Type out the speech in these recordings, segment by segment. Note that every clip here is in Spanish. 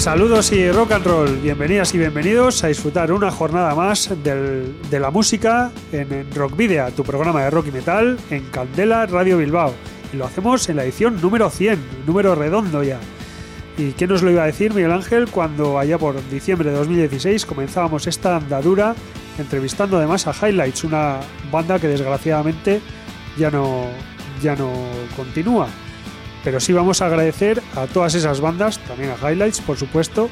Saludos y rock and roll, bienvenidas y bienvenidos a disfrutar una jornada más de la música en, Rock Video, tu programa de rock y metal en Candela Radio Bilbao. Y lo hacemos en la edición número 100, número redondo ya. ¿Y quién nos lo iba a decir, Miguel Ángel, cuando allá por diciembre de 2016 comenzábamos esta andadura entrevistando además a Highlights, una banda que desgraciadamente ya no, ya no continúa? Pero sí vamos a agradecer a todas esas bandas, también a Highlights, por supuesto,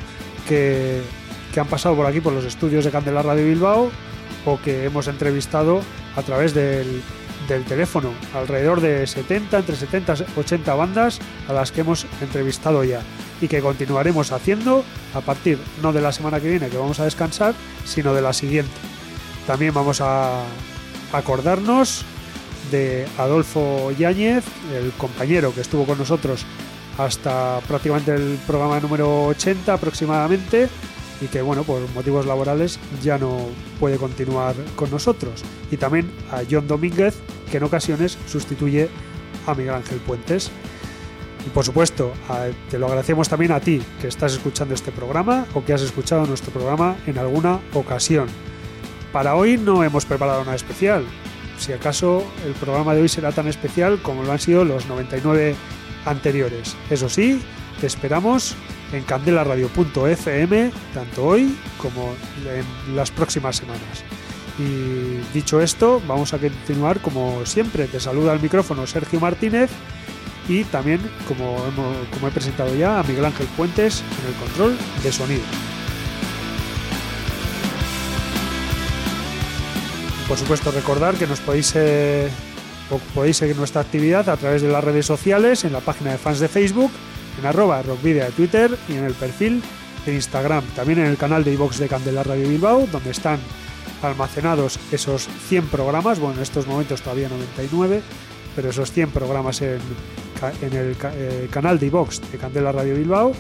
que, han pasado por aquí, por los estudios de Candela Radio Bilbao, o que hemos entrevistado a través del, del teléfono. Alrededor de 70, entre 70 y 80 bandas a las que hemos entrevistado ya y que continuaremos haciendo a partir no de la semana que viene que vamos a descansar, sino de la siguiente. También vamos a acordarnos de Adolfo Yáñez, el compañero que estuvo con nosotros hasta prácticamente el programa número 80 aproximadamente y que bueno, por motivos laborales ya no puede continuar con nosotros. Y también a John Domínguez, que en ocasiones sustituye a Miguel Ángel Puentes. Y por supuesto, te lo agradecemos también a ti que estás escuchando este programa o que has escuchado nuestro programa en alguna ocasión. Para hoy no hemos preparado nada especial, si acaso el programa de hoy será tan especial como lo han sido los 99 anteriores. Eso sí, te esperamos en candelaradio.fm tanto hoy como en las próximas semanas. Y dicho esto, vamos a continuar como siempre. Te saluda al micrófono Sergio Martínez y también, como, como he presentado ya, a Miguel Ángel Puentes en el control de sonido. Por supuesto, recordar que nos podéis, eh, podéis seguir nuestra actividad a través de las redes sociales, en la página de fans de Facebook, en arroba rockvideo de Twitter y en el perfil de Instagram. También en el canal de iVox de Candela Radio Bilbao, donde están almacenados esos 100 programas, bueno, en estos momentos todavía 99, pero esos 100 programas en, el eh, canal de iVox de Candela Radio Bilbao,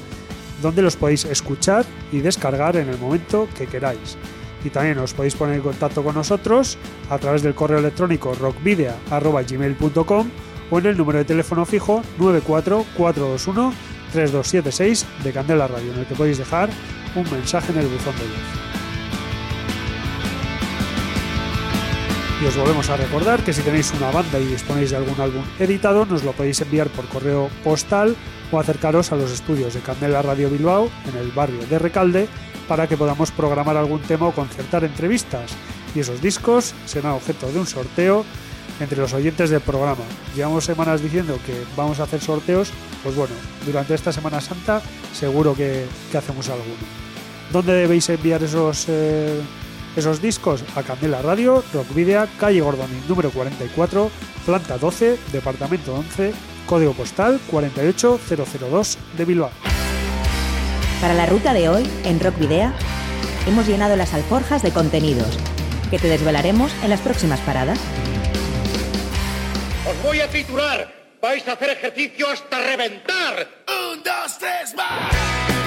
donde los podéis escuchar y descargar en el momento que queráis y también os podéis poner en contacto con nosotros a través del correo electrónico rockvidea.gmail.com o en el número de teléfono fijo 944213276 de Candela Radio, en el que podéis dejar un mensaje en el buzón de voz. Y os volvemos a recordar que si tenéis una banda y disponéis de algún álbum editado, nos lo podéis enviar por correo postal o acercaros a los estudios de Candela Radio Bilbao en el barrio de Recalde para que podamos programar algún tema o concertar entrevistas. Y esos discos serán objeto de un sorteo entre los oyentes del programa. Llevamos semanas diciendo que vamos a hacer sorteos, pues bueno, durante esta Semana Santa seguro que, hacemos alguno. ¿Dónde debéis enviar esos, eh, esos discos? A Candela Radio, Rock Video, calle Gordoni, número 44, planta 12, departamento 11, código postal 48002 de Bilbao. Para la ruta de hoy, en Rock Video, hemos llenado las alforjas de contenidos que te desvelaremos en las próximas paradas. Os voy a titular. Vais a hacer ejercicio hasta reventar. Un, dos, tres, más.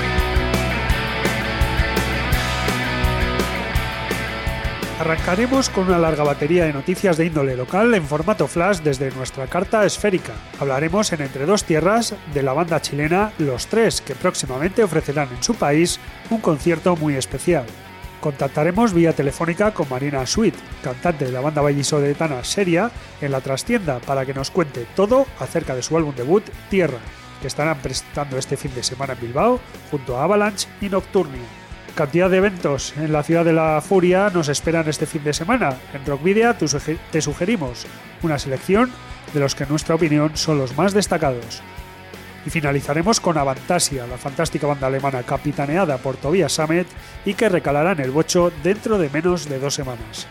Arrancaremos con una larga batería de noticias de índole local en formato flash desde nuestra carta esférica. Hablaremos en Entre dos Tierras de la banda chilena Los Tres, que próximamente ofrecerán en su país un concierto muy especial. Contactaremos vía telefónica con Marina Sweet, cantante de la banda vallisoletana Seria, en la trastienda para que nos cuente todo acerca de su álbum debut Tierra, que estarán presentando este fin de semana en Bilbao junto a Avalanche y Nocturnia. Cantidad de eventos en la ciudad de la furia nos esperan este fin de semana. En Rockvidia te sugerimos una selección de los que en nuestra opinión son los más destacados. Y finalizaremos con Avantasia, la fantástica banda alemana capitaneada por Tobias Sammet y que recalará en el bocho dentro de menos de dos semanas.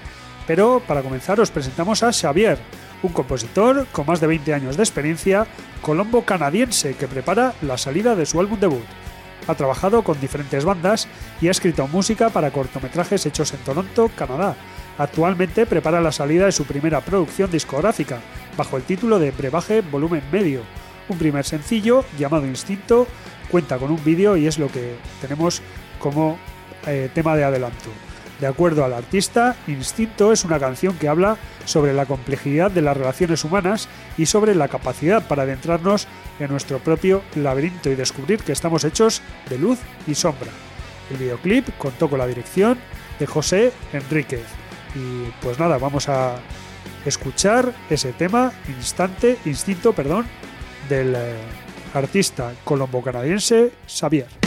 Pero para comenzar os presentamos a Xavier, un compositor con más de 20 años de experiencia, colombo canadiense que prepara la salida de su álbum debut. Ha trabajado con diferentes bandas y ha escrito música para cortometrajes hechos en Toronto, Canadá. Actualmente prepara la salida de su primera producción discográfica, bajo el título de Brebaje Volumen Medio. Un primer sencillo llamado Instinto cuenta con un vídeo y es lo que tenemos como eh, tema de adelanto. De acuerdo al artista, Instinto es una canción que habla sobre la complejidad de las relaciones humanas y sobre la capacidad para adentrarnos en nuestro propio laberinto y descubrir que estamos hechos de luz y sombra. El videoclip contó con la dirección de José Enríquez. Y pues nada, vamos a escuchar ese tema, Instante, Instinto, perdón, del eh, artista colombo-canadiense Xavier.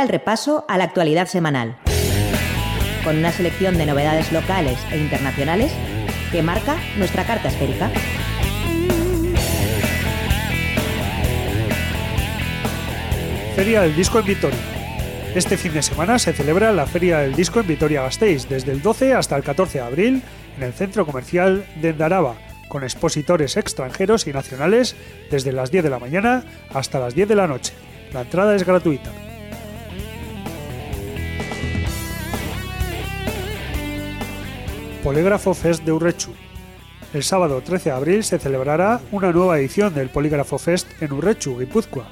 El repaso a la actualidad semanal, con una selección de novedades locales e internacionales que marca nuestra carta esférica. Feria del Disco en Vitoria. Este fin de semana se celebra la Feria del Disco en Vitoria-Gasteiz desde el 12 hasta el 14 de abril en el Centro Comercial de Endaraba, con expositores extranjeros y nacionales desde las 10 de la mañana hasta las 10 de la noche. La entrada es gratuita. Polígrafo Fest de Urrechu. El sábado 13 de abril se celebrará una nueva edición del Polígrafo Fest en Urrechu, Guipúzcoa.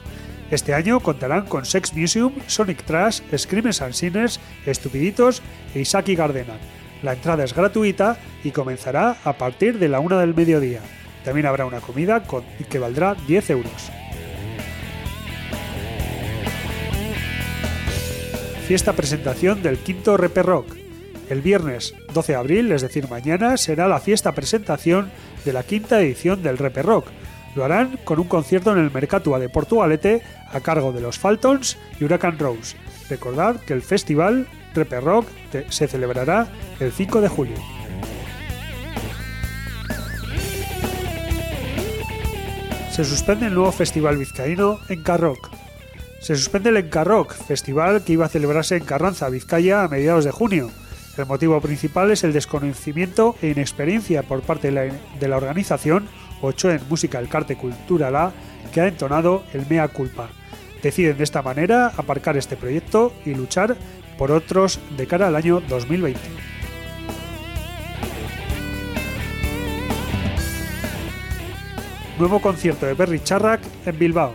Este año contarán con Sex Museum, Sonic Trash, Screamers and Sinners, Estupiditos e Isaki Gardenan. La entrada es gratuita y comenzará a partir de la una del mediodía. También habrá una comida que valdrá 10 euros. Fiesta presentación del quinto Reper Rock. El viernes 12 de abril, es decir, mañana, será la fiesta presentación de la quinta edición del Reper Rock. Lo harán con un concierto en el Mercatua de Portugalete a cargo de los Faltons y Huracán Rose. Recordad que el festival Reper Rock se celebrará el 5 de julio. Se suspende el nuevo festival vizcaíno en Carrock. Se suspende el Encarrock, festival que iba a celebrarse en Carranza, Vizcaya, a mediados de junio. El motivo principal es el desconocimiento e inexperiencia por parte de la, organización Ochoen Música El Carte Cultural que ha entonado el mea culpa. Deciden de esta manera aparcar este proyecto y luchar por otros de cara al año 2020. Nuevo concierto de Berry Charrac en Bilbao.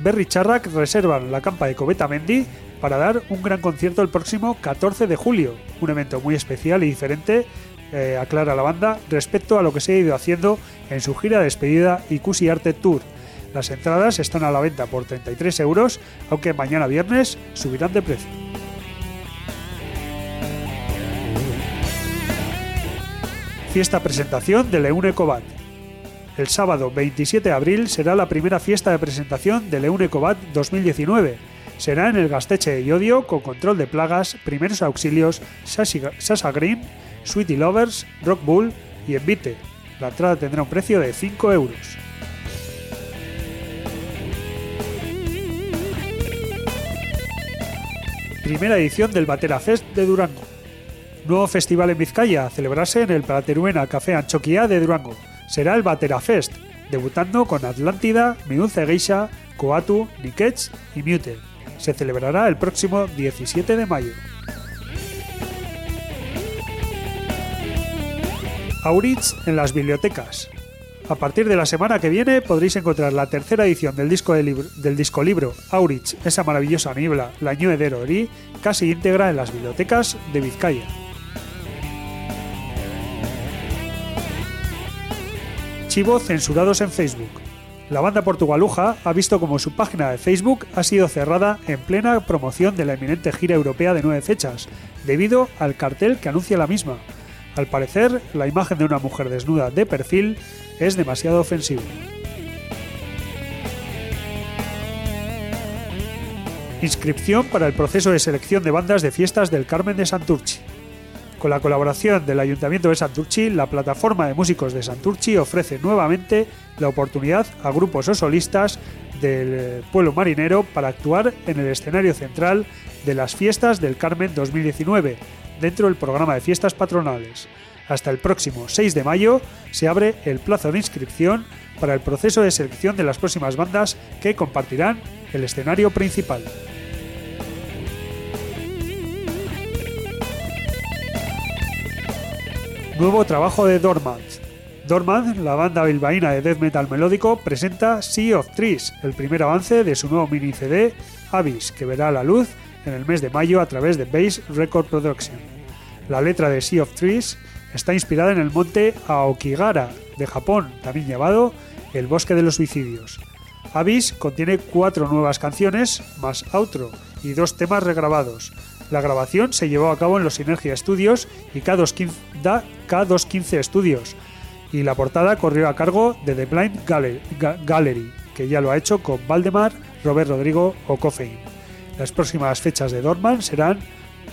Berry Charrac reservan la campa de Cobeta Mendy para dar un gran concierto el próximo 14 de julio, un evento muy especial y diferente, eh, aclara la banda, respecto a lo que se ha ido haciendo en su gira de despedida y Cusi Arte Tour. Las entradas están a la venta por 33 euros, aunque mañana viernes subirán de precio. Fiesta presentación de Leune Cobat. El sábado 27 de abril será la primera fiesta de presentación de Leune Cobat 2019. Será en el Gasteche de Yodio con control de plagas, primeros auxilios, Sasa Green, Sweetie Lovers, Rock Bull y Envite. La entrada tendrá un precio de 5 euros. Primera edición del Batera Fest de Durango. Nuevo festival en Vizcaya celebrarse en el Prateruena Café Anchoquia de Durango será el Batera Fest, debutando con Atlántida, Miunce Geisha, Coatu, Nikech y Mute. Se celebrará el próximo 17 de mayo. Aurich en las bibliotecas. A partir de la semana que viene podréis encontrar la tercera edición del disco, libro, del disco libro Aurich, esa maravillosa niebla, la Ñue de casi íntegra en las bibliotecas de Vizcaya. censurados en Facebook. La banda portugaluja ha visto como su página de Facebook ha sido cerrada en plena promoción de la eminente gira europea de nueve fechas, debido al cartel que anuncia la misma. Al parecer, la imagen de una mujer desnuda de perfil es demasiado ofensiva. Inscripción para el proceso de selección de bandas de fiestas del Carmen de Santurchi. Con la colaboración del Ayuntamiento de Santurchi, la plataforma de músicos de Santurchi ofrece nuevamente la oportunidad a grupos o solistas del pueblo marinero para actuar en el escenario central de las fiestas del Carmen 2019, dentro del programa de fiestas patronales. Hasta el próximo 6 de mayo se abre el plazo de inscripción para el proceso de selección de las próximas bandas que compartirán el escenario principal. Nuevo trabajo de Dormant. Dormant, la banda bilbaína de death metal melódico, presenta Sea of Trees, el primer avance de su nuevo mini CD Abyss, que verá la luz en el mes de mayo a través de Base Record Production. La letra de Sea of Trees está inspirada en el monte Aokigara de Japón, también llamado el Bosque de los Suicidios. Abyss contiene cuatro nuevas canciones, más outro, y dos temas regrabados, la grabación se llevó a cabo en los Synergia Studios y K215, K215 Studios, y la portada corrió a cargo de The Blind Gallery, que ya lo ha hecho con Valdemar, Robert Rodrigo o Coffein. Las próximas fechas de Dorman serán,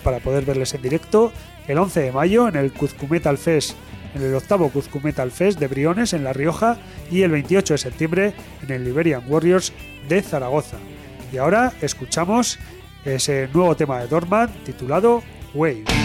para poder verles en directo, el 11 de mayo en el Cuzcu Metal Fest, en el octavo Cuzcu Metal Fest de Briones en La Rioja y el 28 de septiembre en el Liberian Warriors de Zaragoza. Y ahora escuchamos ese nuevo tema de Dorman titulado Wave.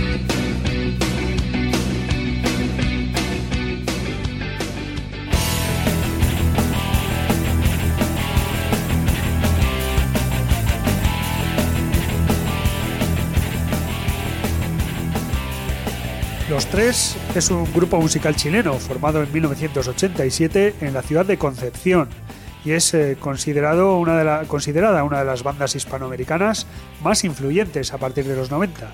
Los Tres es un grupo musical chileno formado en 1987 en la ciudad de Concepción y es eh, considerado una considerada una de las bandas hispanoamericanas más influyentes a partir de los 90.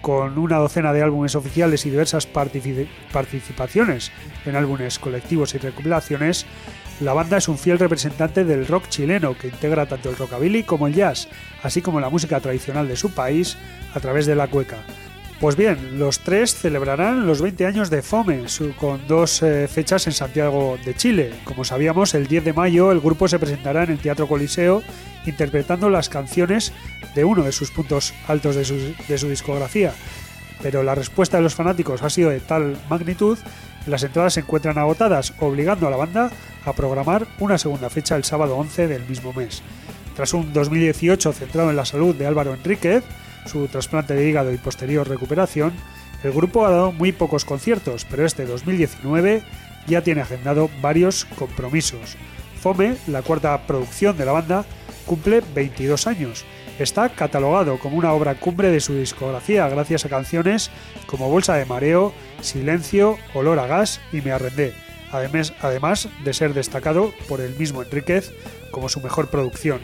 Con una docena de álbumes oficiales y diversas participaciones en álbumes colectivos y recopilaciones, la banda es un fiel representante del rock chileno que integra tanto el rockabilly como el jazz, así como la música tradicional de su país a través de la cueca. Pues bien, los tres celebrarán los 20 años de FOME, con dos eh, fechas en Santiago de Chile. Como sabíamos, el 10 de mayo el grupo se presentará en el Teatro Coliseo interpretando las canciones de uno de sus puntos altos de su, de su discografía. Pero la respuesta de los fanáticos ha sido de tal magnitud que las entradas se encuentran agotadas, obligando a la banda a programar una segunda fecha el sábado 11 del mismo mes. Tras un 2018 centrado en la salud de Álvaro Enríquez, su trasplante de hígado y posterior recuperación, el grupo ha dado muy pocos conciertos, pero este 2019 ya tiene agendado varios compromisos. Fome, la cuarta producción de la banda, cumple 22 años. Está catalogado como una obra cumbre de su discografía gracias a canciones como Bolsa de Mareo, Silencio, Olor a Gas y Me Arrendé, además, además de ser destacado por el mismo Enríquez como su mejor producción.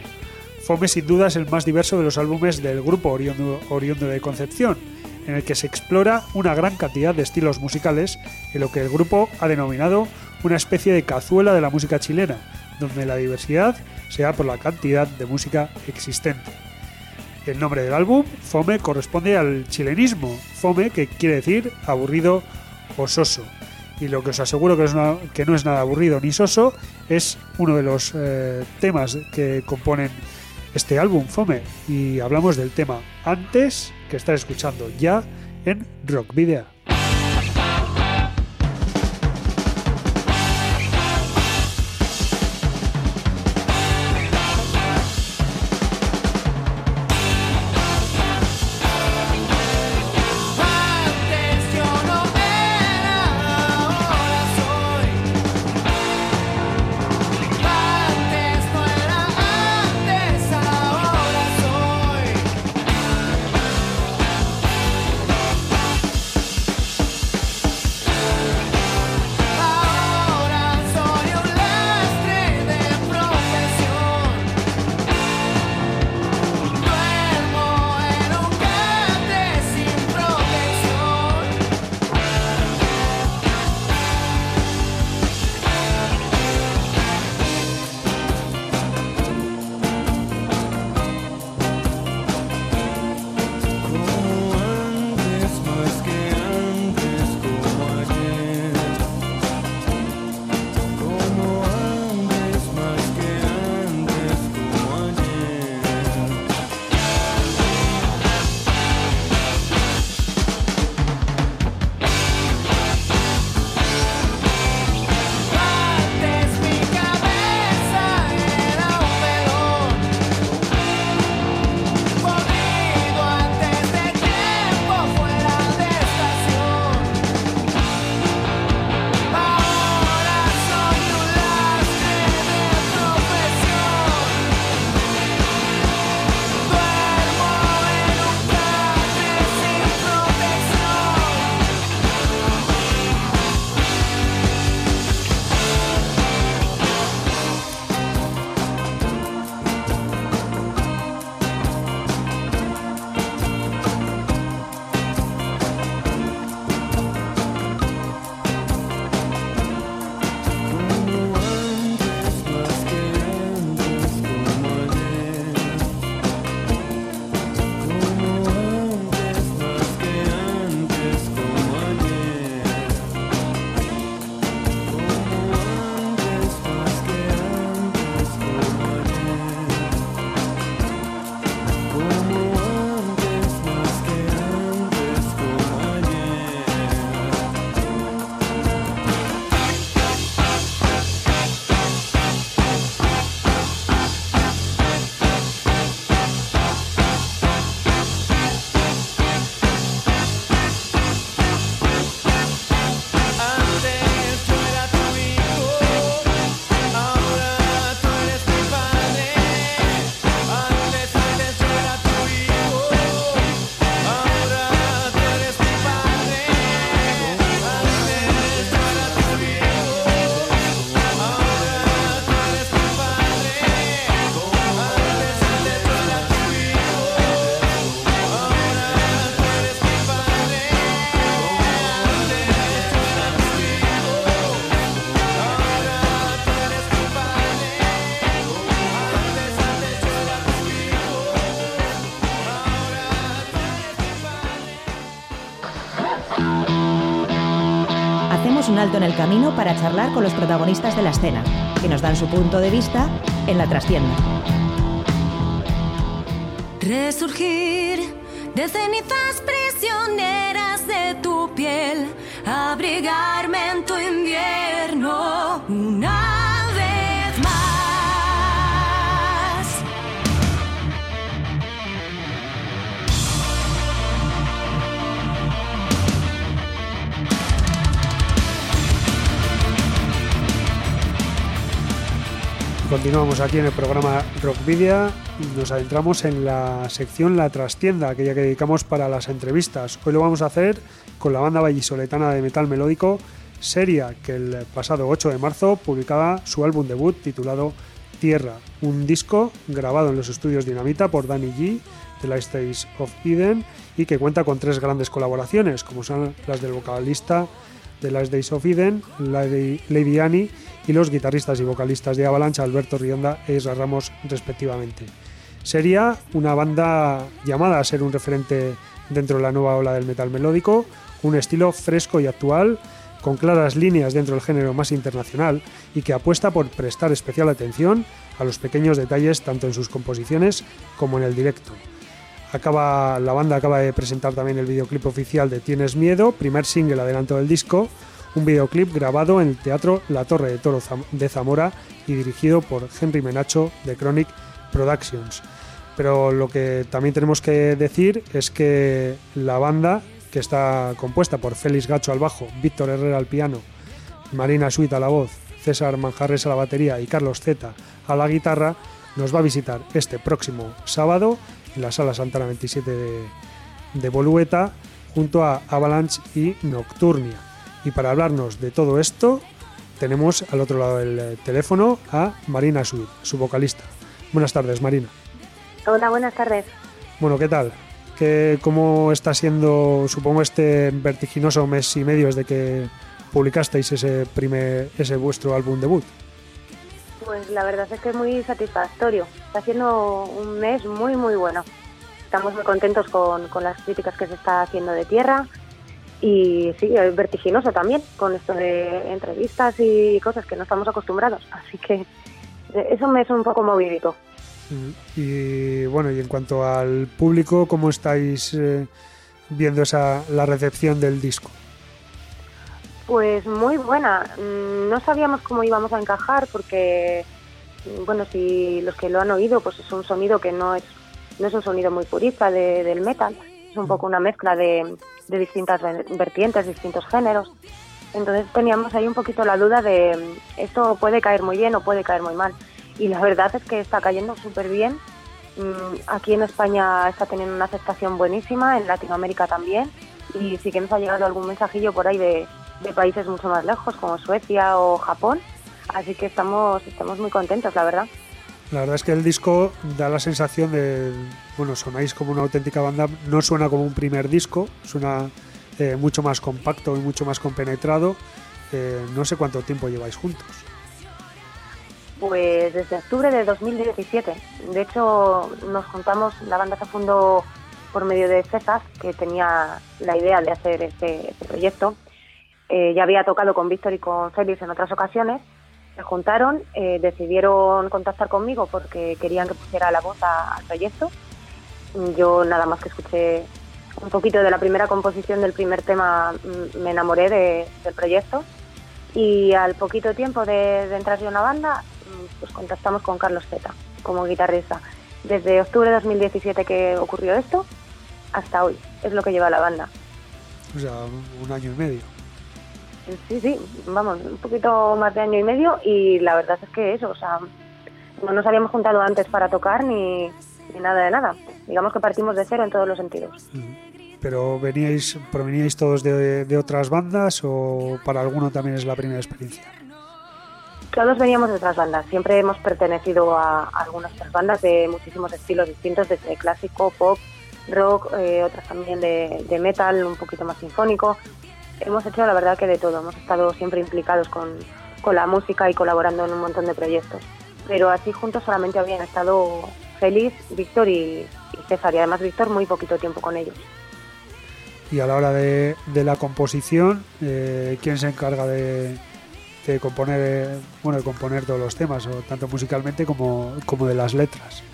Fome sin duda es el más diverso de los álbumes del grupo oriundo, de Concepción, en el que se explora una gran cantidad de estilos musicales en lo que el grupo ha denominado una especie de cazuela de la música chilena, donde la diversidad se da por la cantidad de música existente. El nombre del álbum, Fome, corresponde al chilenismo, Fome, que quiere decir aburrido o soso. Y lo que os aseguro que, no es nada aburrido ni soso es uno de los eh, temas que componen este álbum Fome y hablamos del tema antes que estar escuchando ya en Rock Video. Camino para charlar con los protagonistas de la escena, que nos dan su punto de vista en la trastienda. Resurgir de cenizas prisioneras de tu piel, abrigarme en tu invierno Continuamos aquí en el programa Rockvidia y nos adentramos en la sección La Trastienda, aquella que dedicamos para las entrevistas. Hoy lo vamos a hacer con la banda vallisoletana de metal melódico Seria, que el pasado 8 de marzo publicaba su álbum debut titulado Tierra, un disco grabado en los estudios Dinamita por Danny G de Last Days of Eden y que cuenta con tres grandes colaboraciones, como son las del vocalista de Last Days of Eden, Lady, Lady Annie y los guitarristas y vocalistas de Avalanche, Alberto Rionda e Isra Ramos, respectivamente. Sería una banda llamada a ser un referente dentro de la nueva ola del metal melódico, un estilo fresco y actual, con claras líneas dentro del género más internacional y que apuesta por prestar especial atención a los pequeños detalles tanto en sus composiciones como en el directo. Acaba, la banda acaba de presentar también el videoclip oficial de Tienes Miedo, primer single adelanto del disco, un videoclip grabado en el Teatro La Torre de Toro de Zamora y dirigido por Henry Menacho de Chronic Productions. Pero lo que también tenemos que decir es que la banda, que está compuesta por Félix Gacho al bajo, Víctor Herrera al piano, Marina Suite a la voz, César Manjarres a la batería y Carlos Zeta a la guitarra, nos va a visitar este próximo sábado en la sala Santana 27 de, de Bolueta junto a Avalanche y Nocturnia. Y para hablarnos de todo esto, tenemos al otro lado del teléfono a Marina Suit, su vocalista. Buenas tardes, Marina. Hola, buenas tardes. Bueno, ¿qué tal? ¿Qué, ¿Cómo está siendo, supongo, este vertiginoso mes y medio desde que publicasteis ese, primer, ese vuestro álbum debut? Pues la verdad es que es muy satisfactorio. Está siendo un mes muy, muy bueno. Estamos muy contentos con, con las críticas que se está haciendo de tierra y sí, es vertiginoso también con esto de entrevistas y cosas que no estamos acostumbrados. Así que eso me es un poco movidito. Y bueno, y en cuanto al público, ¿cómo estáis eh, viendo esa la recepción del disco? Pues muy buena. Mm, No sabíamos cómo íbamos a encajar porque, mm, bueno, si los que lo han oído, pues es un sonido que no es, no es un sonido muy purista de- del metal. Es un poco una mezcla de, distintas ver- vertientes, distintos géneros. Entonces teníamos ahí un poquito la duda de esto puede caer muy bien o puede caer muy mal. Y la verdad es que está cayendo súper bien. Mm, Aquí en España está teniendo una aceptación buenísima, en Latinoamérica también. Y sí que nos ha llegado algún mensajillo por ahí de, de países mucho más lejos, como Suecia o Japón. Así que estamos, estamos muy contentos, la verdad. La verdad es que el disco da la sensación de, bueno, sonáis como una auténtica banda, no suena como un primer disco, suena eh, mucho más compacto y mucho más compenetrado. Eh, no sé cuánto tiempo lleváis juntos. Pues desde octubre de 2017. De hecho, nos juntamos, la banda se fundó por medio de César, que tenía la idea de hacer este, proyecto. Eh, ya había tocado con Víctor y con Félix en otras ocasiones. Se juntaron, eh, decidieron contactar conmigo porque querían que pusiera la voz a- al proyecto. Yo nada más que escuché un poquito de la primera composición del primer tema, mm, me enamoré de- del proyecto. Y al poquito tiempo de, de entrar yo en la banda, mm, pues contactamos con Carlos Zeta como guitarrista. Desde octubre de 2017 que ocurrió esto, hasta hoy. Es lo que lleva la banda. O sea, un año y medio. Sí, sí, vamos, un poquito más de año y medio y la verdad es que eso, o sea, no nos habíamos juntado antes para tocar ni, ni nada de nada. Digamos que partimos de cero en todos los sentidos. Pero veníais, proveníais todos de, de otras bandas o para alguno también es la primera experiencia. Todos veníamos de otras bandas, siempre hemos pertenecido a algunas otras bandas de muchísimos estilos distintos, desde clásico, pop, rock, eh, otras también de, de metal, un poquito más sinfónico. Hemos hecho la verdad que de todo, hemos estado siempre implicados con, con la música y colaborando en un montón de proyectos. Pero así juntos solamente habían estado Félix, Víctor y, y César, y además Víctor muy poquito tiempo con ellos. Y a la hora de, de la composición, eh, ¿quién se encarga de, de componer, eh, bueno, de componer todos los temas, o tanto musicalmente como, como de las letras?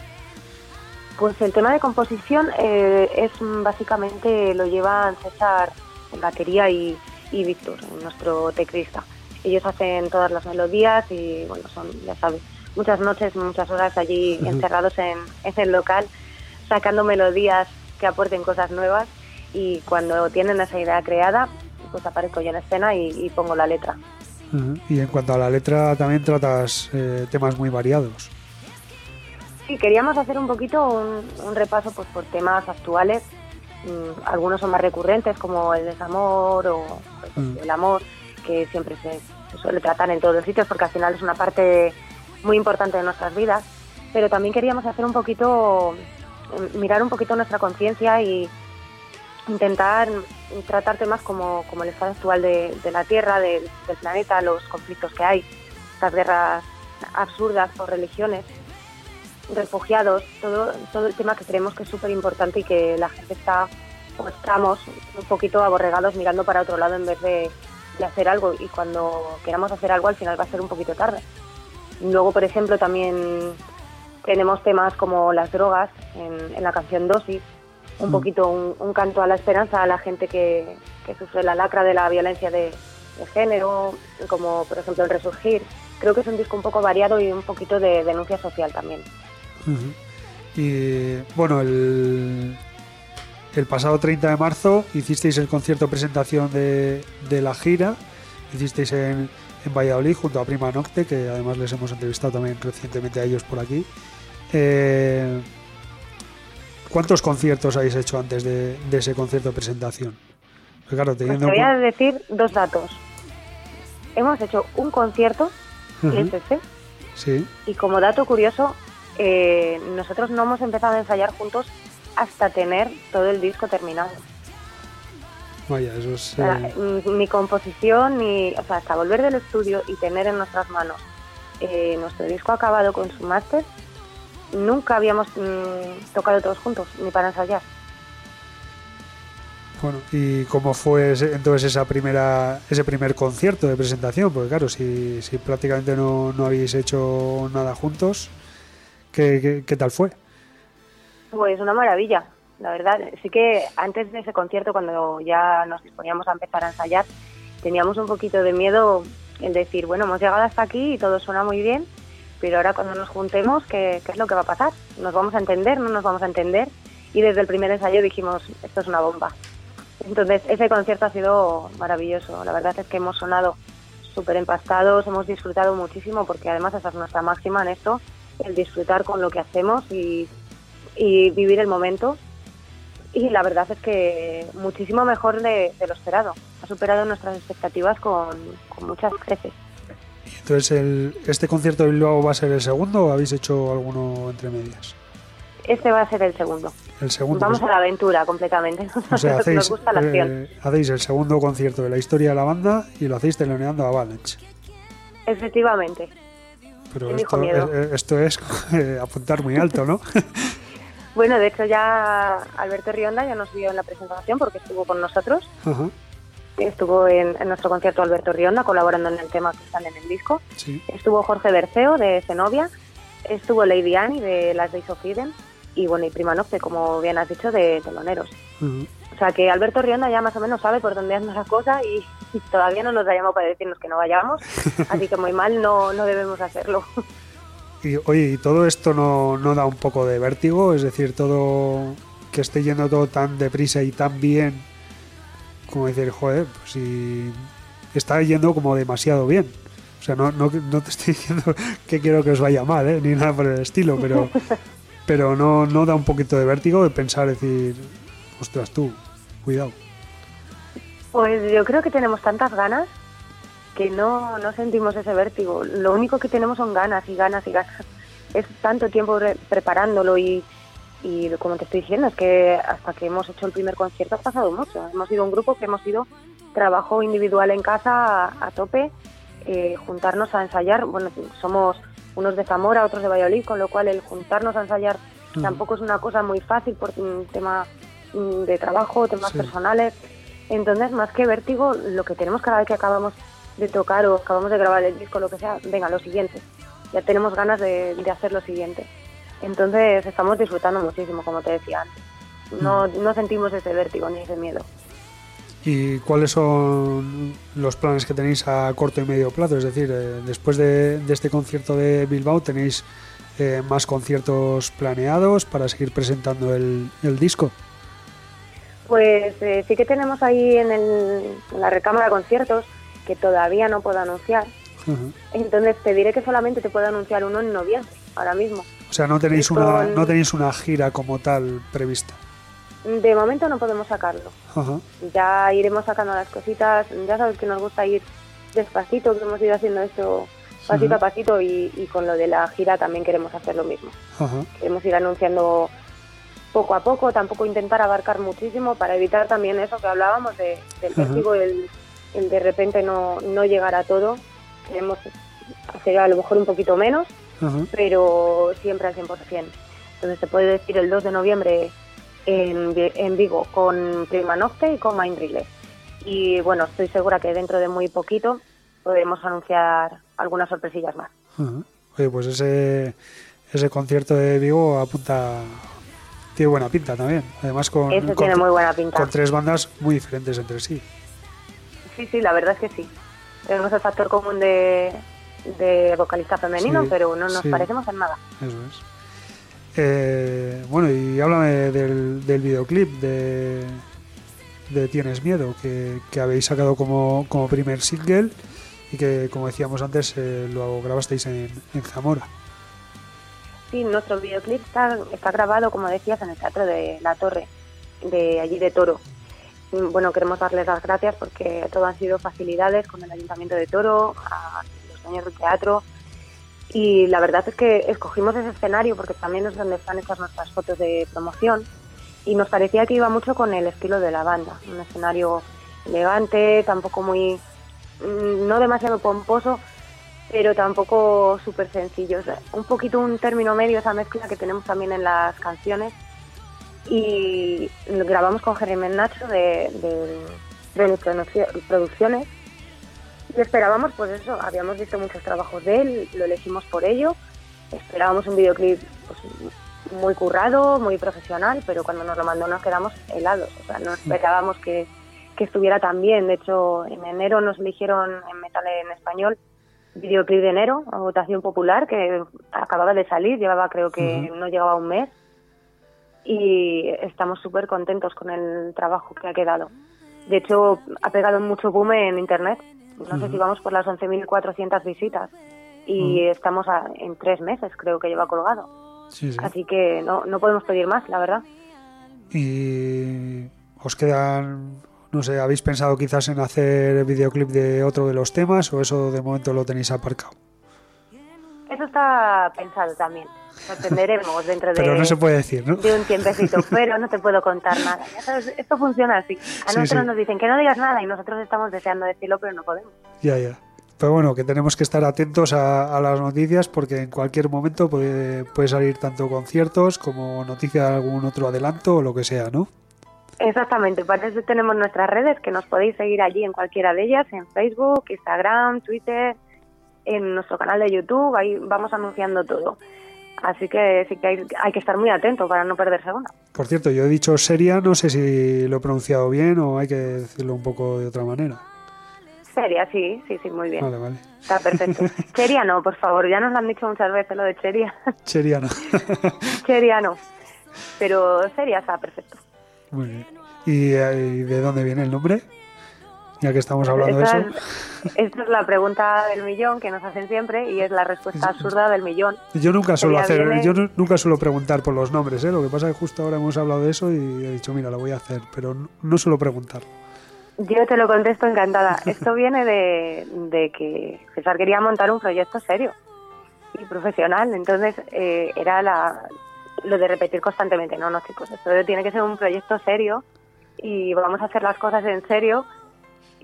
Pues el tema de composición eh, es básicamente lo llevan César en batería y, y Víctor, nuestro teclista. Ellos hacen todas las melodías y bueno, son, ya sabes, muchas noches, muchas horas allí encerrados en, en el local, sacando melodías que aporten cosas nuevas y cuando tienen esa idea creada, pues aparezco yo en escena y, y pongo la letra. Y en cuanto a la letra, también tratas eh, temas muy variados. Sí, queríamos hacer un poquito un, un repaso pues, por temas actuales. Mm, algunos son más recurrentes, como el desamor o pues, Mm. el amor, que siempre se, se suele tratar en todos los sitios, porque al final es una parte muy importante de nuestras vidas. Pero también queríamos hacer un poquito, mirar un poquito nuestra conciencia y intentar tratar temas como, como el estado actual de, la Tierra, del- planeta, los conflictos que hay, estas guerras absurdas por religiones refugiados, todo, todo el tema que creemos que es súper importante y que la gente está, o estamos un poquito aborregados mirando para otro lado en vez de, de hacer algo y cuando queramos hacer algo al final va a ser un poquito tarde. Luego, por ejemplo, también tenemos temas como las drogas en, en la canción Dosis, un Mm. poquito un, un canto a la esperanza a la gente que, que sufre la lacra de la violencia de, de género, como por ejemplo el Resurgir. Creo que es un disco un poco variado y un poquito de denuncia social también. Y bueno, el, el pasado 30 de marzo hicisteis el concierto presentación de, de la gira, hicisteis en, en Valladolid junto a Prima Nocte, que además les hemos entrevistado también recientemente a ellos por aquí. Eh, ¿Cuántos conciertos habéis hecho antes de, de ese concierto de presentación? Pues claro, Pues teniendo te voy a decir dos datos. Hemos hecho un concierto, es este, Sí, y como dato curioso, eh, nosotros no hemos empezado a ensayar juntos hasta tener todo el disco terminado. Vaya, eso es... O sea, eh, Ni composición, ni, o sea, hasta volver del estudio y tener en nuestras manos eh, nuestro disco acabado con su máster, nunca habíamos mm, tocado todos juntos, ni para ensayar. Bueno, ¿y cómo fue ese- entonces esa primera, ese primer concierto de presentación? Porque claro, si, si prácticamente no, no habéis hecho nada juntos, ¿qué, qué, qué tal fue? Pues una maravilla, la verdad. Sí que antes de ese concierto, cuando ya nos disponíamos a empezar a ensayar, teníamos un poquito de miedo en decir, bueno, hemos llegado hasta aquí y todo suena muy bien, pero ahora cuando nos juntemos, ¿qué, qué es lo que va a pasar? ¿Nos vamos a entender? ¿No nos vamos a entender? Y desde el primer ensayo dijimos, esto es una bomba. Entonces, ese concierto ha sido maravilloso. La verdad es que hemos sonado súper empastados, hemos disfrutado muchísimo, porque además esa es nuestra máxima en esto, el disfrutar con lo que hacemos y y vivir el momento. Y la verdad es que muchísimo mejor de, de lo esperado. Ha superado nuestras expectativas con, con muchas creces. Entonces, el, ¿este concierto de Bilbao va a ser el segundo o habéis hecho alguno entre medias? Este va a ser el segundo. El segundo. Vamos a pues, la aventura completamente. o sea, Nos hacéis, gusta la acción. eh, hacéis el segundo concierto de la historia de la banda y lo hacéis teloneando a Avalanche. Efectivamente. Pero esto, esto es eh, apuntar muy alto, ¿no? Bueno, de hecho ya Alberto Rionda ya nos vio en la presentación porque estuvo con nosotros. Estuvo en, en nuestro concierto Alberto Rionda colaborando en el tema que sale en el disco. sí. Estuvo Jorge Berceo de Zenobia, estuvo Lady Annie de Las Days of Eden y bueno, y Prima Nocte, como bien has dicho, de Teloneros. O sea que Alberto Rionda ya más o menos sabe por dónde anda la cosa y, y todavía no nos ha llamado para decirnos que no vayamos, así que muy mal no, no debemos hacerlo. Y oye, ¿y todo esto no, no da un poco de vértigo? Es decir, todo que esté yendo todo tan deprisa y tan bien, como decir, joder, pues si está yendo como demasiado bien. O sea, no, no, no te estoy diciendo que quiero que os vaya mal, ¿eh? ni nada por el estilo, pero, pero no, no da un poquito de vértigo de pensar, decir, ostras tú, cuidado. Pues yo creo que tenemos tantas ganas que no, no sentimos ese vértigo. Lo único que tenemos son ganas y ganas y ganas. Es tanto tiempo re- preparándolo y, y como te estoy diciendo, es que hasta que hemos hecho el primer concierto ha pasado mucho. Hemos sido un grupo que hemos ido trabajo individual en casa a, a tope, eh, juntarnos a ensayar. Bueno, somos unos de Zamora, otros de Valladolid, con lo cual el juntarnos a ensayar tampoco es una cosa muy fácil por un tema mm, de trabajo, temas Sí. personales. Entonces, más que vértigo, lo que tenemos cada vez que acabamos de tocar o acabamos de grabar el disco, lo que sea, venga, lo siguiente. Ya tenemos ganas de, de hacer lo siguiente. Entonces, estamos disfrutando muchísimo, como te decía antes. No, no sentimos ese vértigo ni ese miedo. ¿Y cuáles son los planes que tenéis a corto y medio plazo? Es decir, eh, después de, de este concierto de Bilbao, ¿tenéis eh, más conciertos planeados para seguir presentando el, el disco? Pues eh, sí que tenemos ahí en, el- en la recámara de conciertos que todavía no puedo anunciar. Entonces te diré que solamente te puedo anunciar uno en noviembre, ahora mismo. O sea, no tenéis, Con- una, no tenéis una gira como tal prevista. De momento no podemos sacarlo. Ya iremos sacando las cositas. Ya sabes que nos gusta ir despacito, que hemos ido haciendo esto pasito a pasito y, y con lo de la gira también queremos hacer lo mismo. Queremos ir anunciando poco a poco, tampoco intentar abarcar muchísimo para evitar también eso que hablábamos de, del vértigo, el, el de repente no, no llegar a todo. Queremos hacer a lo mejor un poquito menos, pero siempre al 100%. Entonces se puede decir el 2 de noviembre en, en Vigo con Prima Nocte y con Mind Relay. Y bueno, estoy segura que dentro de muy poquito podremos anunciar algunas sorpresillas más. Oye, pues ese, ese concierto de Vigo apunta. Tiene buena pinta también. Además, con, Ese con, tiene muy buena pinta. con tres bandas muy diferentes entre sí. Sí, sí, la verdad es que sí. Tenemos el factor común de, de vocalista femenino, Sí, pero no nos sí. parecemos en nada. Eso es. Eh, bueno, y háblame del, del videoclip de, de Tienes Miedo, que, que habéis sacado como, como primer single y que, como decíamos antes, eh, lo grabasteis en, en Zamora. Sí, nuestro videoclip está, está grabado, como decías, en el Teatro de la Torre, de allí de Toro. Y, Bueno, queremos darles las gracias porque todo han sido facilidades con el Ayuntamiento de Toro, los dueños del teatro. Y la verdad es que escogimos ese escenario porque también es donde están hechas nuestras fotos de promoción y nos parecía que iba mucho con el estilo de la banda. Un escenario elegante, tampoco muy. mm, no demasiado pomposo, pero tampoco súper sencillo. O sea, un poquito un término medio, esa mezcla que tenemos también en las canciones. Y lo grabamos con Jeremy Nacho de, de, de Producciones. Y esperábamos, pues eso, habíamos visto muchos trabajos de él, lo elegimos por ello. Esperábamos un videoclip pues, muy currado, muy profesional, pero cuando nos lo mandó nos quedamos helados. O sea, no esperábamos que, que estuviera tan bien. De hecho, en enero nos eligieron en Metal en Español videoclip de enero, a votación popular, que acababa de salir, llevaba creo que no llegaba un mes. Y estamos súper contentos con el trabajo que ha quedado. De hecho, ha pegado mucho boom en internet. No sé si vamos por las 11.400 visitas. Y estamos a- en tres meses, creo que lleva colgado. Sí, sí. Así que no, no podemos pedir más, la verdad. Y os quedan, no sé, ¿habéis pensado quizás en hacer videoclip de otro de los temas o eso de momento lo tenéis aparcado? Eso está pensado también. Lo tendremos dentro de, Pero no se puede decir, ¿no? de un tiempecito, pero no te puedo contar nada. Ya sabes, esto funciona así. A Sí, nosotros sí. nos dicen que no digas nada y nosotros estamos deseando decirlo, pero no podemos. Ya, ya. Pero bueno, que tenemos que estar atentos a, a las noticias porque en cualquier momento puede, puede salir tanto conciertos como noticia de algún otro adelanto o lo que sea, ¿no? Exactamente, para eso tenemos nuestras redes que nos podéis seguir allí en cualquiera de ellas, en Facebook, Instagram, Twitter, en nuestro canal de YouTube, ahí vamos anunciando todo. Así que sí que hay, hay que estar muy atento para no perderse una. Por cierto, yo he dicho seria, no sé si lo he pronunciado bien o hay que decirlo un poco de otra manera. Seria, sí, sí, sí, muy bien. Vale, vale. Está perfecto. Cheria no, por favor, ya nos lo han dicho muchas veces lo de Cheria. Seria, no. Cheria no. Pero seria está perfecto. Muy bien. ¿Y, eh, y de dónde viene el nombre? Ya que estamos hablando de eso. es, esta es la pregunta del millón que nos hacen siempre y es la respuesta absurda del millón. Yo nunca suelo hacer, viene- yo nu- nunca suelo preguntar por los nombres, ¿eh? Lo que pasa es que justo ahora hemos hablado de eso y he dicho, mira, lo voy a hacer, pero no, suelo preguntar. Yo te lo contesto encantada. Esto viene de, de que César quería montar un proyecto serio y profesional. Entonces eh, era la, lo de repetir constantemente, no, no chicos, esto tiene que ser un proyecto serio y vamos a hacer las cosas en serio.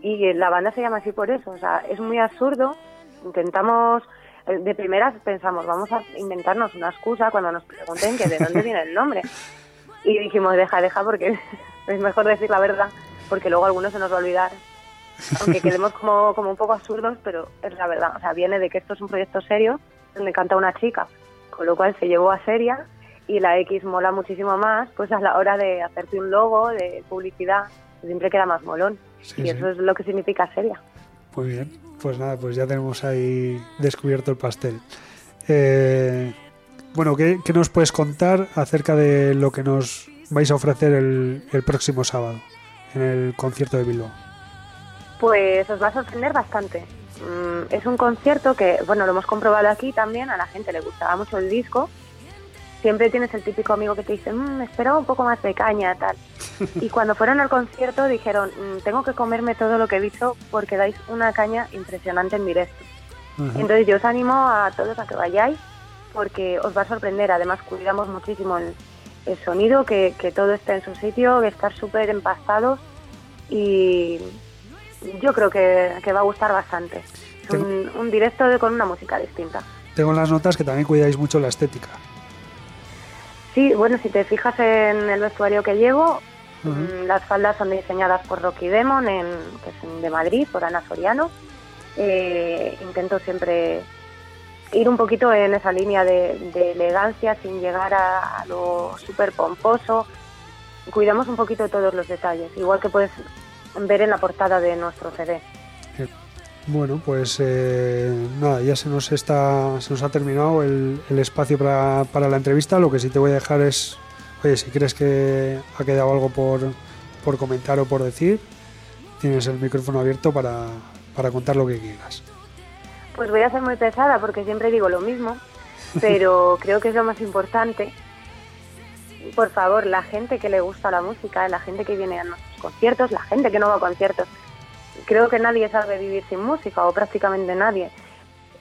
Y la banda se llama así por eso. O sea, es muy absurdo. Intentamos, eh, de primeras pensamos, vamos a inventarnos una excusa cuando nos pregunten que de dónde viene el nombre. Y dijimos, deja, deja, porque es mejor decir la verdad, porque luego algunos se nos va a olvidar. Aunque quedemos como, como un poco absurdos, pero es la verdad. O sea, viene de que esto es un proyecto serio donde canta una chica, con lo cual se llevó a seria y la X mola muchísimo más, pues a la hora de hacerte un logo, de publicidad, siempre queda más molón. Sí, y sí. eso es lo que significa seria. Muy bien, pues nada, pues ya tenemos ahí descubierto el pastel. Eh, bueno, ¿qué, qué nos puedes contar acerca de lo que nos vais a ofrecer el, el próximo sábado en el concierto de Bilbao? Pues os va a sorprender bastante. Mm, es un concierto que, bueno, lo hemos comprobado aquí también, a la gente le gustaba mucho el disco. Siempre tienes el típico amigo que te dice, mmm, espera un poco más de caña, tal. Y cuando fueron al concierto dijeron, "Mm, tengo que comerme todo lo que he dicho porque dais una caña impresionante en directo. Entonces yo os animo a todos a que vayáis porque os va a sorprender. Además cuidamos muchísimo el, el sonido, que, que todo esté en su sitio, que estar súper empastados y yo creo que, que va a gustar bastante. Es un, un directo de- con una música distinta. Tengo en las notas que también cuidáis mucho la estética. Sí, bueno, si te fijas en el vestuario que llevo, mm, las faldas son diseñadas por Rocky Demon, en, que es de Madrid, por Ana Soriano. Eh, intento siempre ir un poquito en esa línea de, de elegancia sin llegar a, a lo súper pomposo. Cuidamos un poquito todos los detalles, igual que puedes ver en la portada de nuestro CD. Bueno, pues eh, nada, ya se nos está, se nos ha terminado el, el espacio para, para la entrevista. Lo que sí te voy a dejar es, oye, si crees que ha quedado algo por, por comentar o por decir, tienes el micrófono abierto para, para contar lo que quieras. Pues voy a ser muy pesada porque siempre digo lo mismo, pero creo que es lo más importante. Por favor, la gente que le gusta la música, la gente que viene a nuestros conciertos, la gente que no va a conciertos, creo que nadie sabe vivir sin música o prácticamente nadie.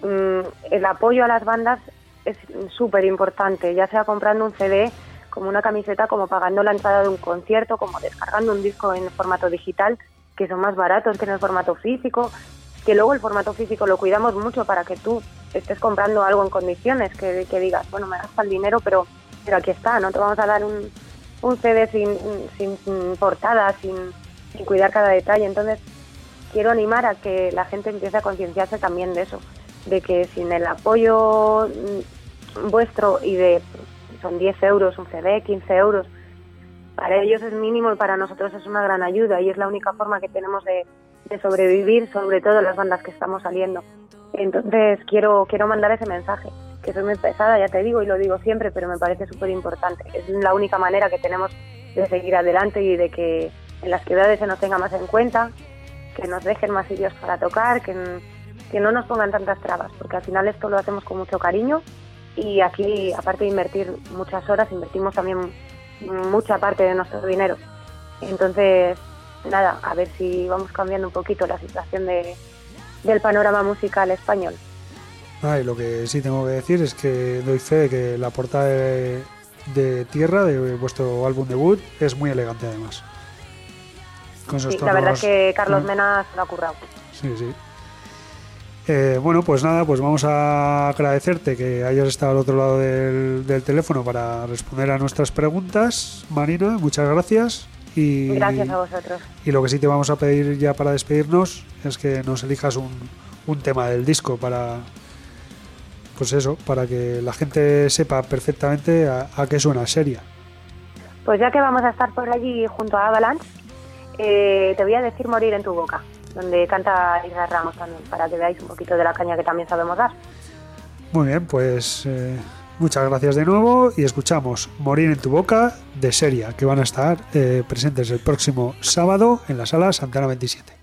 Mm, El apoyo a las bandas es súper importante, ya sea comprando un CD, como una camiseta, como pagando la entrada de un concierto, como descargando un disco en formato digital, que son más baratos que en el formato físico, que luego el formato físico lo cuidamos mucho para que tú estés comprando algo en condiciones, que, digas, bueno, me gasta el dinero, pero, pero aquí está, no te vamos a dar un, un CD sin, sin, sin portada, sin, sin cuidar cada detalle. Entonces, quiero animar a que la gente empiece a concienciarse también de eso, de que sin el apoyo mm, vuestro y de, son 10 euros un CD, 15 euros, para ellos es mínimo y para nosotros es una gran ayuda y es la única forma que tenemos de, sobrevivir, sobre todo las bandas que estamos saliendo. Entonces quiero, quiero mandar ese mensaje, que soy muy pesada, ya te digo y lo digo siempre, pero me parece súper importante. Es la única manera que tenemos de seguir adelante y de que en las ciudades se nos tenga más en cuenta, que nos dejen más sitios para tocar, que, que no nos pongan tantas trabas, porque al final esto lo hacemos con mucho cariño y aquí, aparte de invertir muchas horas, invertimos también mucha parte de nuestro dinero. Entonces, nada, a ver si vamos cambiando un poquito la situación de, del panorama musical español. Ah, lo que sí tengo que decir es que doy fe de que la portada de, de Tierra, de vuestro álbum debut, es muy elegante además. Con esos Sí, la verdad es que Carlos Mm. Mena se lo ha currado. Sí, sí. Eh, bueno, pues nada, pues vamos a agradecerte que hayas estado al otro lado del, del teléfono para responder a nuestras preguntas. Marina, muchas gracias. Y, Gracias a vosotros. y lo que sí te vamos a pedir ya para despedirnos es que nos elijas un, un tema del disco para, pues eso, para que la gente sepa perfectamente a, a qué suena seria. Pues ya que vamos a estar por allí junto a Avalanche, eh, te voy a decir Morir en tu boca, donde canta Isra Ramos también, para que veáis un poquito de la caña que también sabemos dar. Muy bien, pues eh, muchas gracias de nuevo y escuchamos Morir en tu boca de Seria, que van a estar eh, presentes el próximo sábado en la sala Santana 27.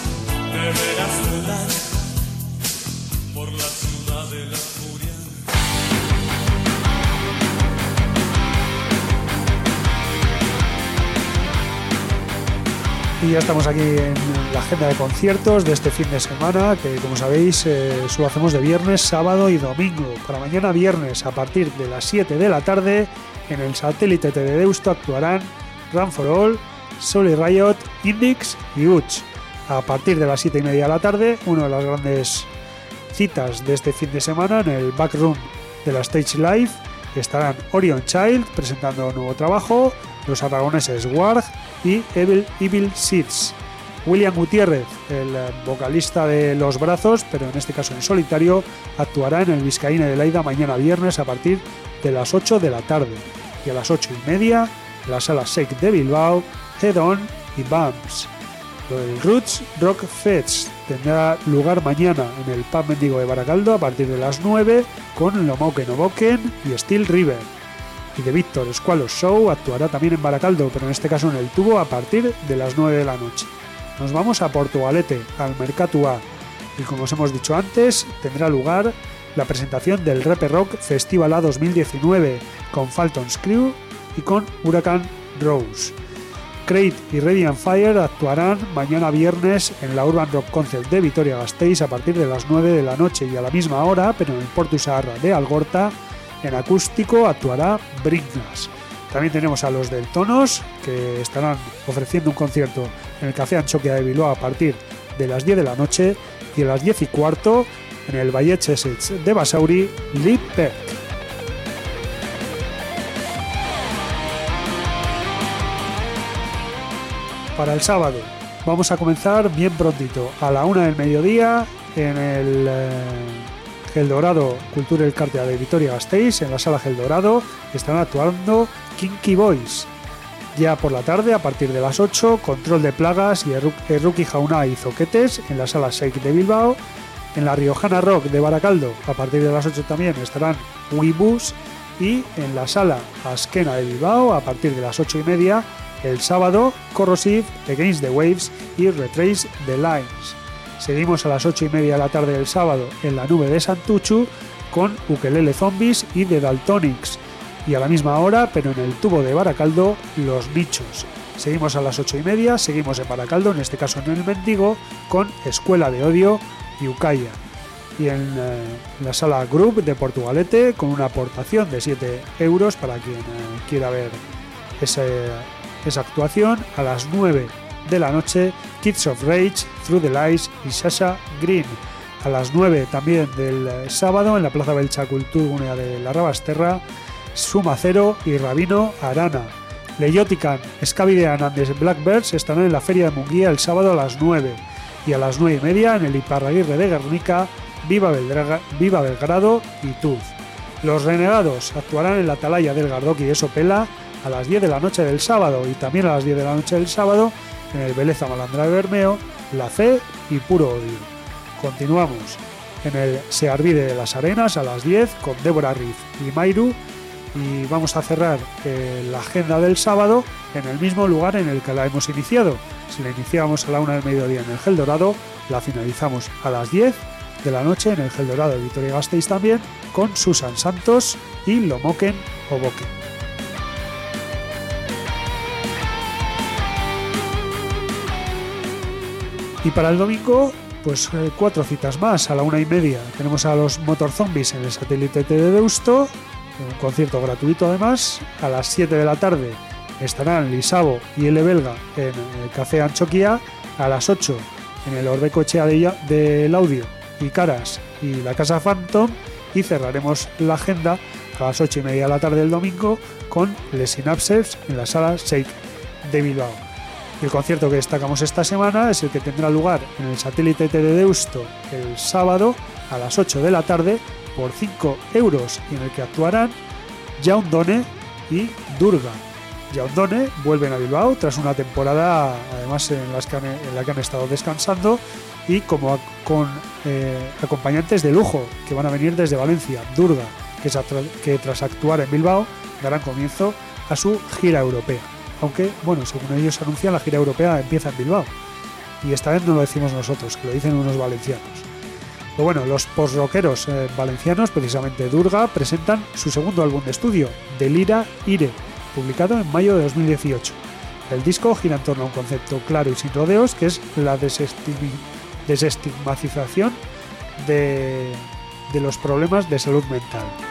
Y ya estamos aquí en la agenda de conciertos de este fin de semana, que como sabéis, eh, lo hacemos de viernes, sábado y domingo. Para mañana viernes, a partir de las 7 de la tarde, en el satélite de Deusto actuarán Run for All, Soul Riot, Indix y Uch. A partir de las 7 y media de la tarde, una de las grandes citas de este fin de semana en el backroom de la Stage Live estarán Orion Child presentando nuevo trabajo, los aragoneses Warg y Evil, Evil Seeds. William Gutiérrez, el eh, vocalista de Los Brazos, pero en este caso en solitario, actuará en el Vizcaína de Laida mañana viernes a partir de las 8 de la tarde y a las 8 y media en la sala Shake de Bilbao, Head On y Bumps. El Roots Rock Fest tendrá lugar mañana en el Pub Mendigo de Baracaldo a partir de las 9 con Lomoken Oboken y Steel River. Y The Victor Squalo Show actuará también en Baracaldo, pero en este caso en el tubo a partir de las 9 de la noche. Nos vamos a Portugalete, al Mercatua, y como os hemos dicho antes, tendrá lugar la presentación del Rap Rock Festival A 2019 con Falton's Crew y con Huracán Rose. Crate y Radiant Fire actuarán mañana viernes en la Urban Rock Concert de Vitoria-Gasteiz a partir de las 9 de la noche y a la misma hora, pero en el Porto Saharra de Algorta, en acústico actuará Brinknas. También tenemos a los del Tonos, que estarán ofreciendo un concierto en el Café Anchoquia de Bilbao a partir de las 10 de la noche y a las 10 y cuarto en el Valle de Basauri, Lee para el sábado. Vamos a comenzar bien prontito, a la una del mediodía, en el eh, Gel Dorado Cultura El Cartea de Vitoria Gasteiz, en la sala Gel Dorado, están actuando Kinky Boys. Ya por la tarde, a partir de las 8, Control de Plagas y Eruki Jauna y Zoquetes en la sala Shake de Bilbao. En la Riojana Rock de Baracaldo, a partir de las 8 también estarán Wibus. Y en la sala Asquena de Bilbao, a partir de las 8 y media, el sábado, Corrosive, Against the Waves y Retrace the Lines. Seguimos a las 8 y media de la tarde del sábado en la nube de Santuchu con Ukelele Zombies y The Daltonics. Y a la misma hora, pero en el tubo de Baracaldo, Los Bichos. Seguimos a las 8 y media, seguimos en Baracaldo, en este caso en el Mendigo, con Escuela de Odio y Ucaya. Y en eh, la sala Group de Portugalete, con una aportación de 7 euros para quien eh, quiera ver ese esa actuación a las 9 de la noche Kids of Rage, Through the Lies y Sasha Green. A las 9 también del eh, sábado en la Plaza Belcha Cultura de la Rabasterra, Suma Cero y Rabino Arana. Leyotican, Scavidean and Blackbirds estarán en la Feria de Munguía el sábado a las 9 y a las 9 y media en el Iparraguirre de Guernica, Viva, Belgrado y Tuz. Los Renegados actuarán en la Atalaya del Gardoki de Sopela a las 10 de la noche del sábado y también a las 10 de la noche del sábado en el Beleza Malandra de Bermeo, La Fe y Puro Odio. Continuamos en el Se Arvide de las Arenas a las 10 con Débora Riff y Mairu y vamos a cerrar eh, la agenda del sábado en el mismo lugar en el que la hemos iniciado. Si la iniciábamos a la 1 del mediodía en el Gel Dorado, la finalizamos a las 10 de la noche en el Gel Dorado de Vitoria Gasteiz también con Susan Santos y Lomoken o Y para el domingo, pues eh, cuatro citas más. A la una y media tenemos a los Motor Zombies en el satélite T de Deusto, un concierto gratuito además. A las 7 de la tarde estarán Lisabo y L. Belga en el Café Anchoquia. A las 8 en el Orbeco Echea del Audio y Caras y la Casa Phantom. Y cerraremos la agenda a las 8 y media de la tarde del domingo con Les Synapses en la sala Shake de Bilbao. El concierto que destacamos esta semana es el que tendrá lugar en el satélite T de Deusto el sábado a las 8 de la tarde por 5 euros y en el que actuarán Yaundone y Durga. Yaundone vuelven a Bilbao tras una temporada además en, las que en la que han estado descansando y como con eh, acompañantes de lujo que van a venir desde Valencia, Durga, que, que tras actuar en Bilbao darán comienzo a su gira europea aunque, bueno, según ellos anuncian, la gira europea empieza en Bilbao. Y esta vez no lo decimos nosotros, que lo dicen unos valencianos. Pero bueno, los post-rockeros eh, valencianos, precisamente Durga, presentan su segundo álbum de estudio, Delira Ire, publicado en mayo de 2018. El disco gira en torno a un concepto claro y sin rodeos, que es la desestigmatización de los problemas de salud mental.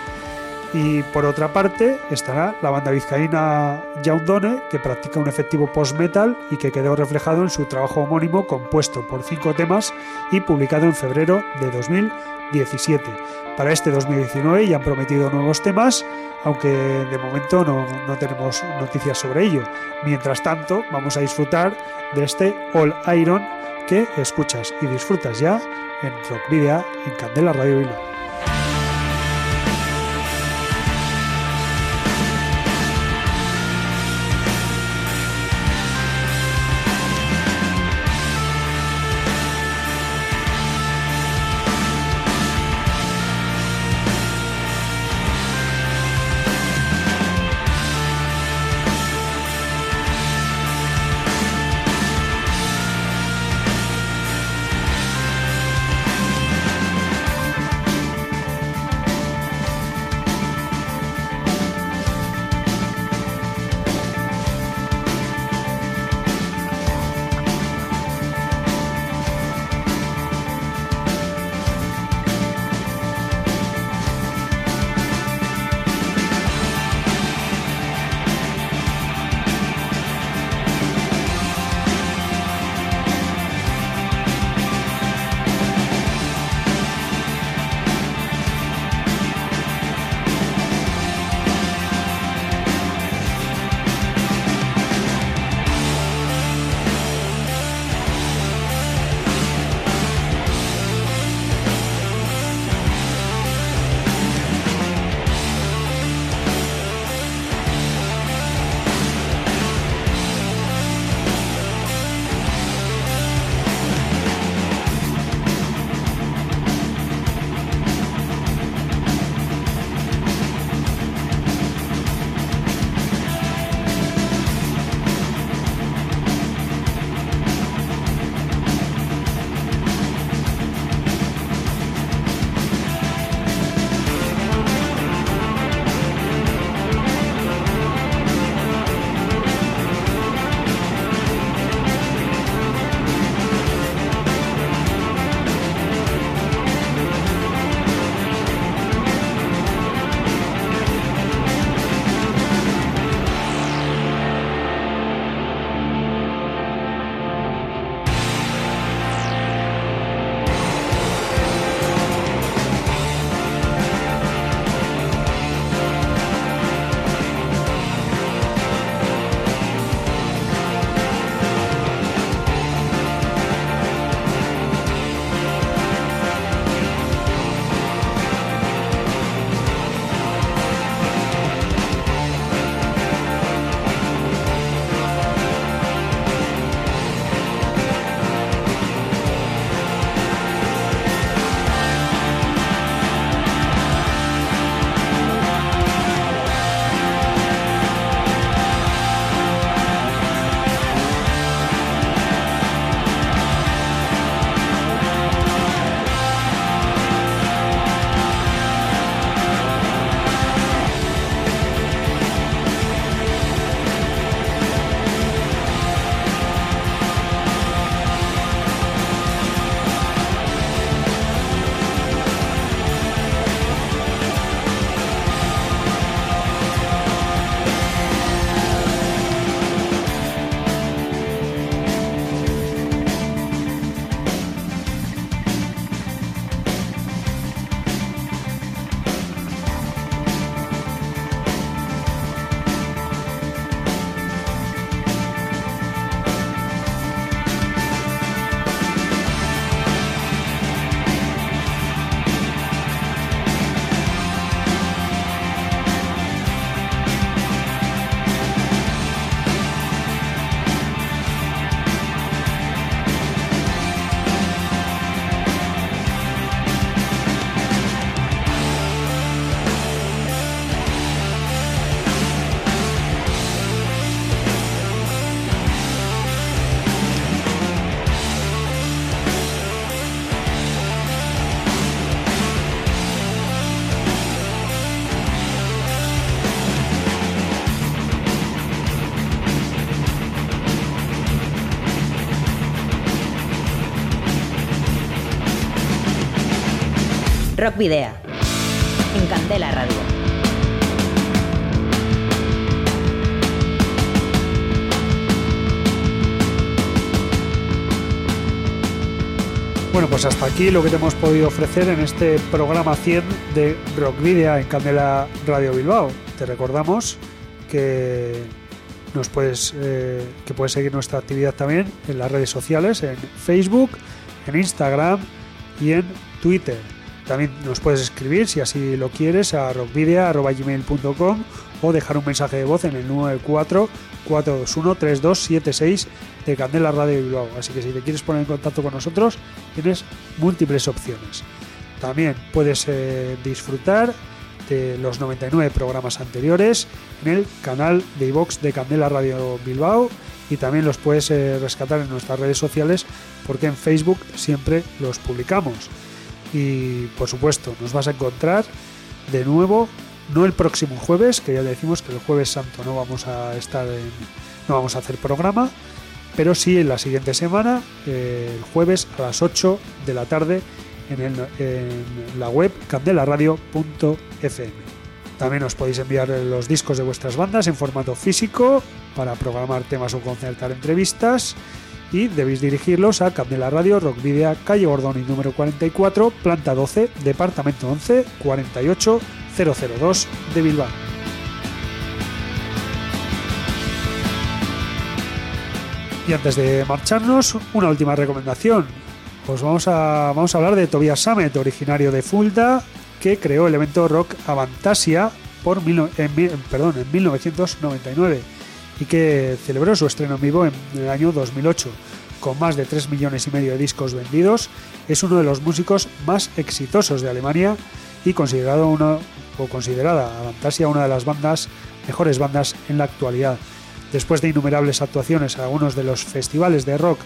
Y por otra parte estará la banda vizcaína Yaundone, que practica un efectivo post-metal y que quedó reflejado en su trabajo homónimo compuesto por cinco temas y publicado en febrero de 2017. Para este 2019 ya han prometido nuevos temas, aunque de momento no, no tenemos noticias sobre ello. Mientras tanto, vamos a disfrutar de este All Iron que escuchas y disfrutas ya en Rock Video en Candela Radio Bilbao. Rock Video, en Candela Radio. Bueno, pues hasta aquí lo que te hemos podido ofrecer en este programa 100 de Rock Video en Candela Radio Bilbao. Te recordamos que nos puedes eh, que puedes seguir nuestra actividad también en las redes sociales, en Facebook, en Instagram y en Twitter. También nos puedes escribir si así lo quieres a rockvidea.gmail.com o dejar un mensaje de voz en el 94 421 3276 de Candela Radio Bilbao. Así que si te quieres poner en contacto con nosotros, tienes múltiples opciones. También puedes eh, disfrutar de los 99 programas anteriores en el canal de iVox de Candela Radio Bilbao y también los puedes eh, rescatar en nuestras redes sociales porque en Facebook siempre los publicamos. Y por supuesto, nos vas a encontrar de nuevo, no el próximo jueves, que ya decimos que el jueves santo no vamos a estar en, no vamos a hacer programa, pero sí en la siguiente semana, eh, el jueves a las 8 de la tarde en, el- en la web candelaradio.fm. También os podéis enviar los discos de vuestras bandas en formato físico para programar temas o concertar entrevistas y debéis dirigirlos a Candela Radio, Rock Video, calle Gordoni número 44, planta 12, departamento 11, 48002 de Bilbao. Y antes de marcharnos, una última recomendación. Pues vamos a, vamos a hablar de Tobias Sammet, originario de Fulda, que creó el evento rock Avantasia por mil en, perdón, en 1999 y que celebró su estreno en vivo en el año 2008. Con más de 3 millones y medio de discos vendidos, es uno de los músicos más exitosos de Alemania y considerado uno, o considerada Avantasia una de las bandas mejores bandas en la actualidad. Después de innumerables actuaciones en algunos de los festivales de rock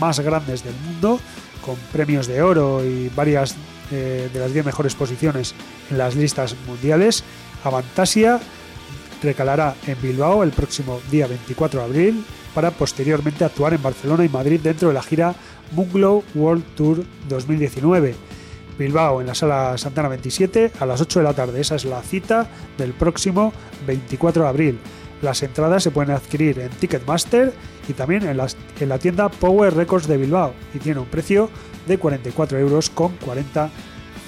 más grandes del mundo, con premios de oro y varias eh, de las 10 mejores posiciones en las listas mundiales, Avantasia recalará en Bilbao el próximo día 24 de abril para posteriormente actuar en Barcelona y Madrid dentro de la gira Moonglow World Tour 2019. Bilbao en la sala Santana 27 a las 8 de la tarde. Esa es la cita del próximo 24 de abril. Las entradas se pueden adquirir en Ticketmaster y también en, las- en la tienda Power Records de Bilbao y tiene un precio de 44 euros con 40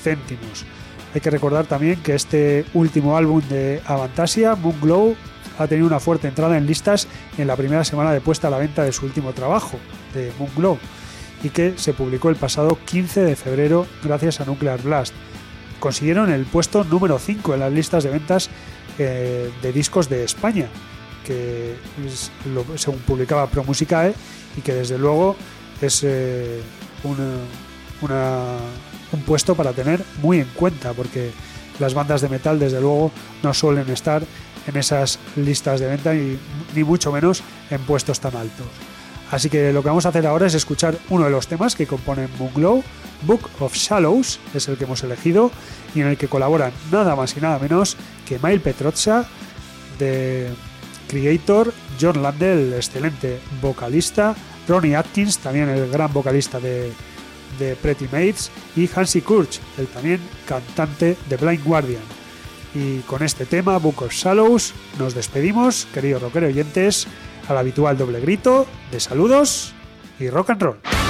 céntimos. Hay que recordar también que este último álbum de Avantasia, Moonglow, ha tenido una fuerte entrada en listas en la primera semana de puesta a la venta de su último trabajo, de Moonglow, y que se publicó el pasado 15 de febrero gracias a Nuclear Blast. Consiguieron el puesto número 5 en las listas de ventas eh, de discos de España, que según publicaba Pro Musicae, y que desde luego es eh, una- un puesto para tener muy en cuenta, porque las bandas de metal desde luego no suelen estar en esas listas de venta y ni mucho menos en puestos tan altos. Así que lo que vamos a hacer ahora es escuchar uno de los temas que componen Moonglow, Book of Shallows, es el que hemos elegido, y en el que colaboran nada más y nada menos que Mail Petrozza, de Creator, John Landell, el excelente vocalista, Ronnie Atkins, también el gran vocalista de, de Pretty Mates, y Hansi Kurch, el también cantante de Blind Guardian. Y con este tema, Book of Shallows, nos despedimos, queridos rockero oyentes, al habitual doble grito de saludos y rock and roll.